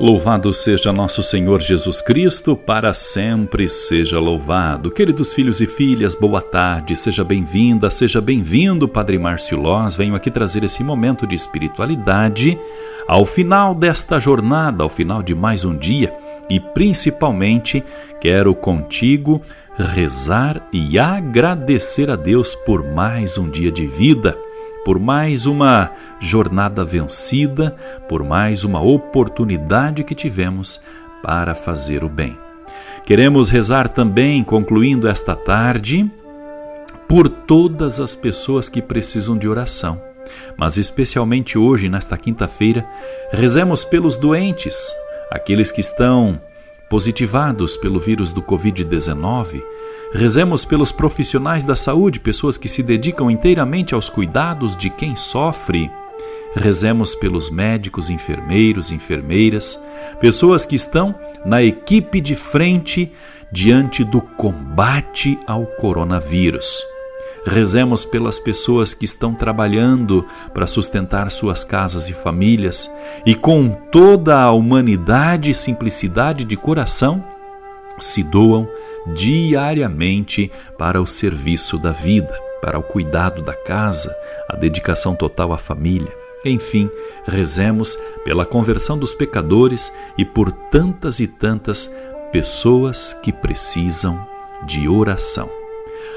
Louvado seja nosso Senhor Jesus Cristo, para sempre seja louvado. Queridos filhos e filhas, boa tarde, seja bem-vinda, seja bem-vindo, Padre Márcio Loz. Venho aqui trazer esse momento de espiritualidade ao final desta jornada, ao final de mais um dia e principalmente quero contigo rezar e agradecer a Deus por mais um dia de vida por mais uma jornada vencida, por mais uma oportunidade que tivemos para fazer o bem. Queremos rezar também, concluindo esta tarde, por todas as pessoas que precisam de oração. Mas especialmente hoje, nesta quinta-feira, rezemos pelos doentes, aqueles que estão positivados pelo vírus do Covid-19, Rezemos pelos profissionais da saúde, pessoas que se dedicam inteiramente aos cuidados de quem sofre. Rezemos pelos médicos, enfermeiros, enfermeiras, pessoas que estão na equipe de frente diante do combate ao coronavírus. Rezemos pelas pessoas que estão trabalhando para sustentar suas casas e famílias e com toda a humanidade e simplicidade de coração se doam diariamente para o serviço da vida, para o cuidado da casa, a dedicação total à família. Enfim, rezemos pela conversão dos pecadores e por tantas e tantas pessoas que precisam de oração.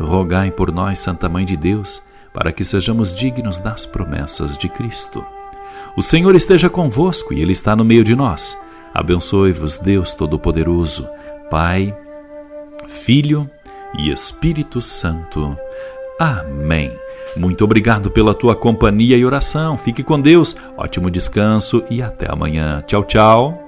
Rogai por nós, Santa Mãe de Deus, para que sejamos dignos das promessas de Cristo. O Senhor esteja convosco e Ele está no meio de nós. Abençoe-vos, Deus Todo-Poderoso, Pai, Filho e Espírito Santo. Amém. Muito obrigado pela tua companhia e oração. Fique com Deus, ótimo descanso e até amanhã. Tchau, tchau.